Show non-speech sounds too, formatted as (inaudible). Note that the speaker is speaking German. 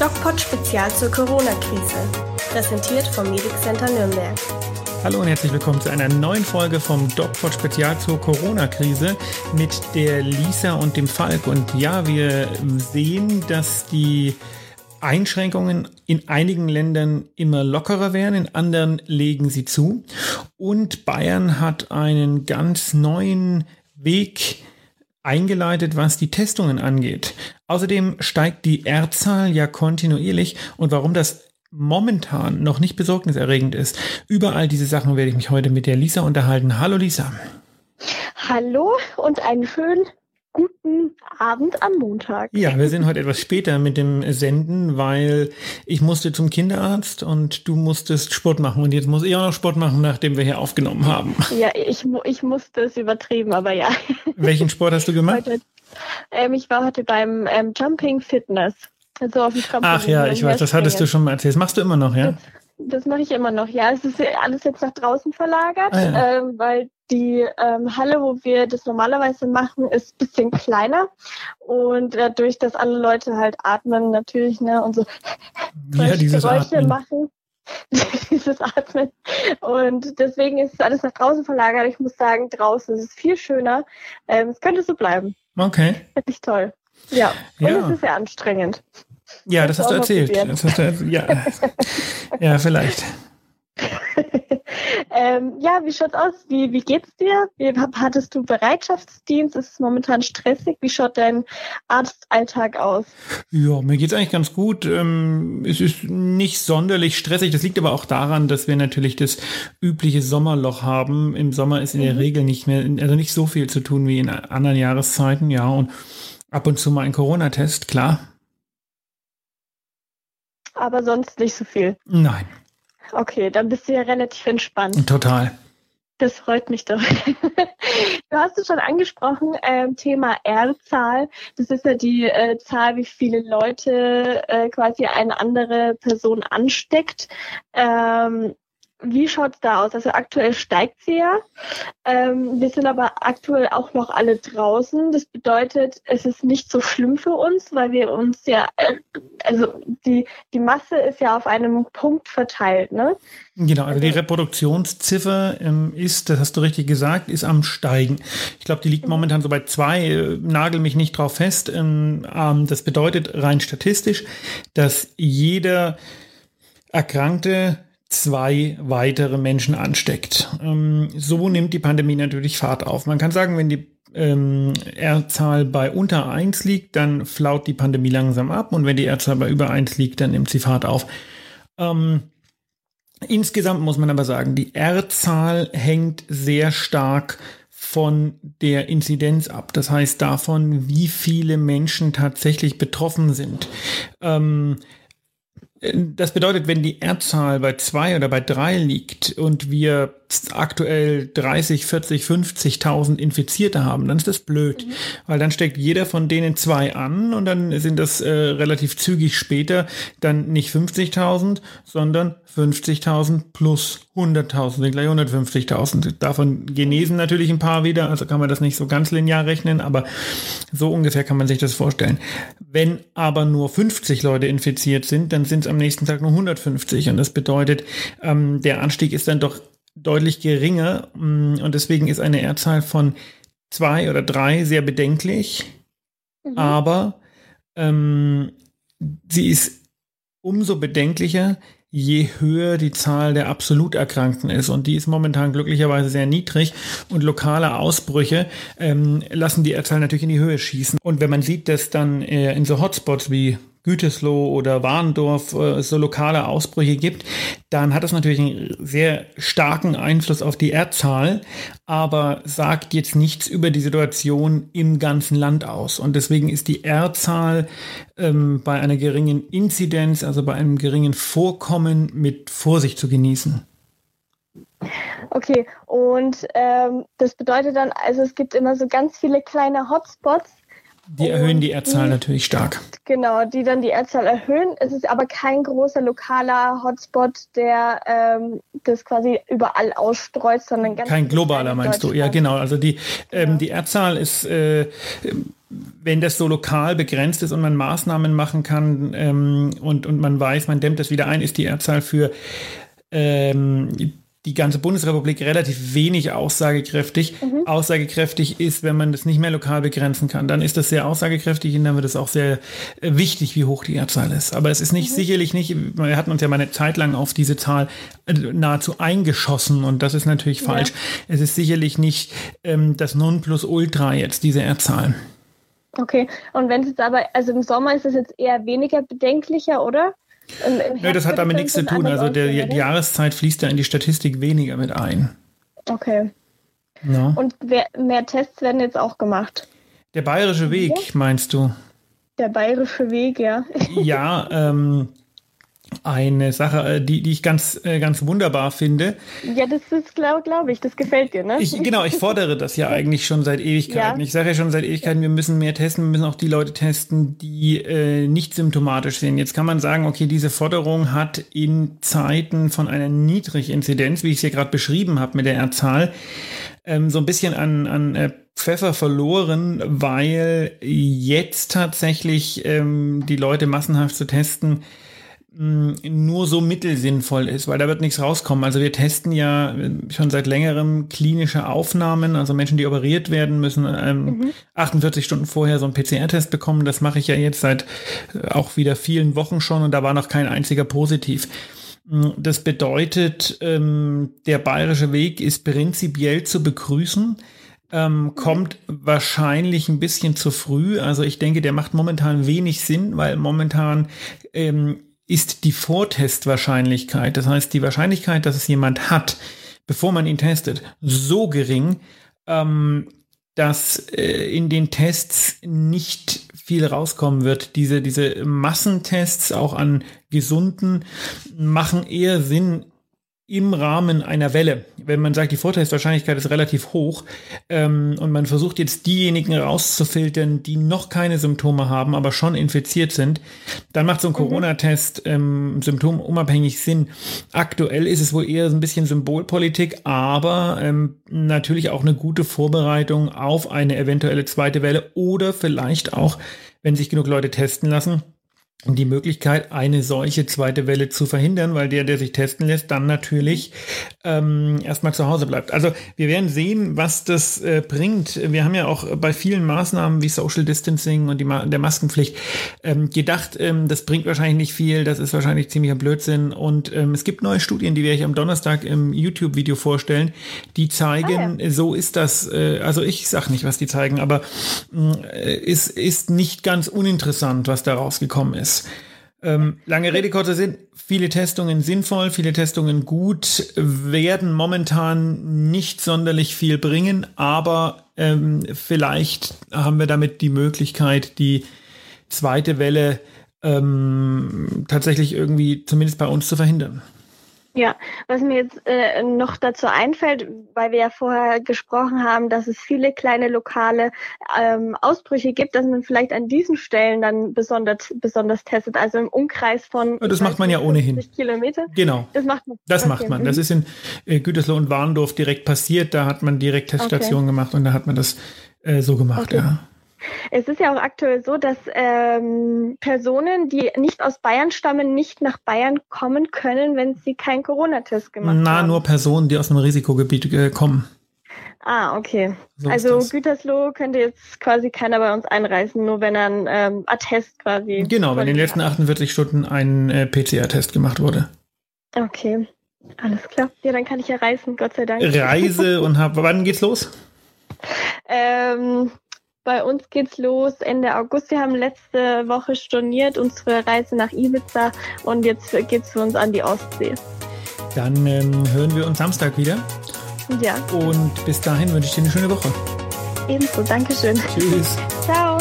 DocPod Spezial zur Corona-Krise. Präsentiert vom Medic Center Nürnberg. Hallo und herzlich willkommen zu einer neuen Folge vom DocPod Spezial zur Corona-Krise mit der Lisa und dem Falk. Und ja, wir sehen, dass die Einschränkungen in einigen Ländern immer lockerer werden, in anderen legen sie zu. Und Bayern hat einen ganz neuen Weg eingeleitet, was die Testungen angeht. Außerdem steigt die R-Zahl ja kontinuierlich und warum das momentan noch nicht besorgniserregend ist. Überall diese Sachen werde ich mich heute mit der Lisa unterhalten. Hallo Lisa. Hallo und einen schönen guten Abend am Montag. Ja, wir sind heute etwas später mit dem Senden, weil ich musste zum Kinderarzt und du musstest Sport machen. Und jetzt muss ich auch noch Sport machen, nachdem wir hier aufgenommen haben. Ja, ich, ich musste es übertrieben, aber ja. Welchen Sport hast du gemacht? Heute, ähm, ich war heute beim ähm, Jumping Fitness. Also auf dem Ach ja, ich weiß, das hattest du schon mal erzählt. Das machst du immer noch, ja? Das, das mache ich immer noch, ja. Es ist alles jetzt nach draußen verlagert, ah, ja. ähm, weil die ähm, Halle, wo wir das normalerweise machen, ist ein bisschen kleiner. Und dadurch, dass alle Leute halt atmen natürlich, ne, und so ja, Geräusche Atmen. machen. (laughs) dieses Atmen. Und deswegen ist alles nach draußen verlagert. Ich muss sagen, draußen ist es viel schöner. Ähm, es könnte so bleiben. Okay. Finde ich toll. Ja. Und ja. es ist sehr anstrengend. Ja, das, das hast du erzählt. Das hast du, ja. (laughs) ja, vielleicht. (laughs) ähm, ja, wie schaut's aus? Wie, wie geht's dir? Wie, hattest du Bereitschaftsdienst? Ist es momentan stressig? Wie schaut dein Arztalltag aus? Ja, mir geht's eigentlich ganz gut. Ähm, es ist nicht sonderlich stressig. Das liegt aber auch daran, dass wir natürlich das übliche Sommerloch haben. Im Sommer ist in der mhm. Regel nicht mehr, also nicht so viel zu tun wie in anderen Jahreszeiten, ja. Und ab und zu mal ein Corona-Test, klar. Aber sonst nicht so viel. Nein. Okay, dann bist du ja relativ entspannt. Total. Das freut mich doch. (laughs) Du hast es schon angesprochen, äh, Thema R-Zahl. Das ist ja die äh, Zahl, wie viele Leute äh, quasi eine andere Person ansteckt. Ähm, wie schaut's da aus? Also aktuell steigt sie ja. Ähm, wir sind aber aktuell auch noch alle draußen. Das bedeutet, es ist nicht so schlimm für uns, weil wir uns ja, äh, also die, die Masse ist ja auf einem Punkt verteilt, ne? Genau, also die Reproduktionsziffer ähm, ist, das hast du richtig gesagt, ist am Steigen. Ich glaube, die liegt momentan so bei zwei, äh, nagel mich nicht drauf fest. Ähm, ähm, das bedeutet rein statistisch, dass jeder Erkrankte zwei weitere Menschen ansteckt. Ähm, so nimmt die Pandemie natürlich Fahrt auf. Man kann sagen, wenn die ähm, R-Zahl bei unter eins liegt, dann flaut die Pandemie langsam ab und wenn die R-Zahl bei über eins liegt, dann nimmt sie Fahrt auf. Ähm, insgesamt muss man aber sagen, die R-Zahl hängt sehr stark von der Inzidenz ab. Das heißt davon, wie viele Menschen tatsächlich betroffen sind. Ähm, das bedeutet, wenn die R-Zahl bei zwei oder bei drei liegt und wir aktuell 30, 40, 50.000 Infizierte haben, dann ist das blöd, mhm. weil dann steckt jeder von denen zwei an und dann sind das äh, relativ zügig später dann nicht 50.000, sondern 50.000 plus 100.000, sind gleich 150.000. Davon genesen natürlich ein paar wieder, also kann man das nicht so ganz linear rechnen, aber so ungefähr kann man sich das vorstellen. Wenn aber nur 50 Leute infiziert sind, dann sind es am nächsten Tag nur 150 und das bedeutet, ähm, der Anstieg ist dann doch deutlich geringer mm, und deswegen ist eine R-Zahl von zwei oder drei sehr bedenklich, mhm. aber ähm, sie ist umso bedenklicher, je höher die Zahl der absolut Erkrankten ist. Und die ist momentan glücklicherweise sehr niedrig. Und lokale Ausbrüche ähm, lassen die R-Zahl natürlich in die Höhe schießen. Und wenn man sieht, dass dann äh, in so Hotspots wie Gütersloh oder Warndorf äh, so lokale Ausbrüche gibt, dann hat das natürlich einen sehr starken Einfluss auf die Erdzahl, aber sagt jetzt nichts über die Situation im ganzen Land aus. Und deswegen ist die Erdzahl ähm, bei einer geringen Inzidenz, also bei einem geringen Vorkommen mit Vorsicht zu genießen. Okay, und ähm, das bedeutet dann, also es gibt immer so ganz viele kleine Hotspots, Die erhöhen die Erdzahl natürlich stark. Genau, die dann die Erdzahl erhöhen. Es ist aber kein großer lokaler Hotspot, der ähm, das quasi überall ausstreut, sondern ganz kein globaler meinst du? Ja, genau. Also die ähm, ja. die Erdzahl ist äh, wenn das so lokal begrenzt ist und man Maßnahmen machen kann ähm, und, und man weiß, man dämmt das wieder ein, ist die Erdzahl für ähm, die ganze Bundesrepublik relativ wenig aussagekräftig. Mhm. Aussagekräftig ist, wenn man das nicht mehr lokal begrenzen kann, dann ist das sehr aussagekräftig und dann wird es auch sehr äh, wichtig, wie hoch die Erdzahl ist. Aber es ist nicht mhm. sicherlich nicht, wir hatten uns ja mal eine Zeit lang auf diese Zahl äh, nahezu eingeschossen und das ist natürlich falsch. Ja. Es ist sicherlich nicht ähm, das Nonplusultra jetzt, diese Erdzahl. Okay, und wenn es jetzt aber, also im Sommer ist es jetzt eher weniger bedenklicher, oder? Nö, das hat damit nichts zu tun. Also der, die Jahreszeit fließt ja in die Statistik weniger mit ein. Okay. No. Und wer, mehr Tests werden jetzt auch gemacht. Der bayerische Weg, meinst du? Der bayerische Weg, ja. ja, ähm, eine Sache, äh, die, die ich ganz, äh, ganz wunderbar finde. Ja, das ist, glaube glaub ich, das gefällt dir, ne? Ich, genau, ich fordere das ja eigentlich schon seit Ewigkeiten. Ja. Ich sage ja schon seit Ewigkeiten, wir müssen mehr testen, wir müssen auch die Leute testen, die äh, nicht symptomatisch sind. Jetzt kann man sagen, okay, diese Forderung hat in Zeiten von einer Niedriginzidenz, wie ich es ja gerade beschrieben habe mit der R-Zahl, ähm, so ein bisschen an, an äh, Pfeffer verloren, weil jetzt tatsächlich ähm, die Leute massenhaft zu testen, nur so mittelsinnvoll ist, weil da wird nichts rauskommen. Also wir testen ja schon seit längerem klinische Aufnahmen, also Menschen, die operiert werden, müssen ähm, mhm. 48 Stunden vorher so einen PCR-Test bekommen. Das mache ich ja jetzt seit äh, auch wieder vielen Wochen schon und da war noch kein einziger positiv. Das bedeutet, ähm, der bayerische Weg ist prinzipiell zu begrüßen. Ähm, kommt wahrscheinlich ein bisschen zu früh. Also ich denke, der macht momentan wenig Sinn, weil momentan ähm, ist die Vortestwahrscheinlichkeit, das heißt die Wahrscheinlichkeit, dass es jemand hat, bevor man ihn testet, so gering, ähm, dass äh, in den Tests nicht viel rauskommen wird. Diese, diese Massentests auch an Gesunden machen eher Sinn im Rahmen einer Welle, wenn man sagt, die Vorteilswahrscheinlichkeit ist relativ hoch ähm, und man versucht jetzt diejenigen rauszufiltern, die noch keine Symptome haben, aber schon infiziert sind, dann macht so ein mhm. Corona-Test ähm, symptomunabhängig Sinn. Aktuell ist es wohl eher so ein bisschen Symbolpolitik, aber ähm, natürlich auch eine gute Vorbereitung auf eine eventuelle zweite Welle oder vielleicht auch, wenn sich genug Leute testen lassen, die Möglichkeit, eine solche zweite Welle zu verhindern, weil der, der sich testen lässt, dann natürlich ähm, erstmal zu Hause bleibt. Also wir werden sehen, was das äh, bringt. Wir haben ja auch bei vielen Maßnahmen wie Social Distancing und die Ma der Maskenpflicht ähm, gedacht, ähm, das bringt wahrscheinlich nicht viel, das ist wahrscheinlich ziemlicher Blödsinn. Und ähm, es gibt neue Studien, die werde ich am Donnerstag im YouTube-Video vorstellen, die zeigen, ah, ja. so ist das. Äh, also ich sag nicht, was die zeigen, aber äh, es ist nicht ganz uninteressant, was da rausgekommen ist. Ähm, lange Rede, kurzer Sinn. Viele Testungen sinnvoll, viele Testungen gut, werden momentan nicht sonderlich viel bringen, aber ähm, vielleicht haben wir damit die Möglichkeit, die zweite Welle ähm, tatsächlich irgendwie zumindest bei uns zu verhindern. Ja, was mir jetzt äh, noch dazu einfällt, weil wir ja vorher gesprochen haben, dass es viele kleine lokale ähm, Ausbrüche gibt, dass man vielleicht an diesen Stellen dann besonders besonders testet, also im Umkreis von das macht man ja ohnehin Kilometer. Genau. Das macht man. Das okay. macht man. Das ist in äh, Gütersloh und Warndorf direkt passiert. Da hat man direkt Teststationen okay. gemacht und da hat man das äh, so gemacht. Okay. Ja. Es ist ja auch aktuell so, dass ähm, Personen, die nicht aus Bayern stammen, nicht nach Bayern kommen können, wenn sie keinen Corona-Test gemacht Na, haben. Na, nur Personen, die aus einem Risikogebiet äh, kommen. Ah, okay. So also Gütersloh könnte jetzt quasi keiner bei uns einreisen, nur wenn er ein ähm, Attest quasi. Genau, wenn in den letzten 48 Stunden ein äh, PCR-Test gemacht wurde. Okay, alles klar. Ja, dann kann ich ja reisen, Gott sei Dank. Reise und hab. Wann geht's los? (laughs) Ähm, bei uns geht's los Ende August. Wir haben letzte Woche storniert unsere Reise nach Ibiza und jetzt geht's für uns an die Ostsee. Dann ähm, hören wir uns Samstag wieder. Ja. Und bis dahin wünsche ich dir eine schöne Woche. Ebenso, Dankeschön. Tschüss. Ciao.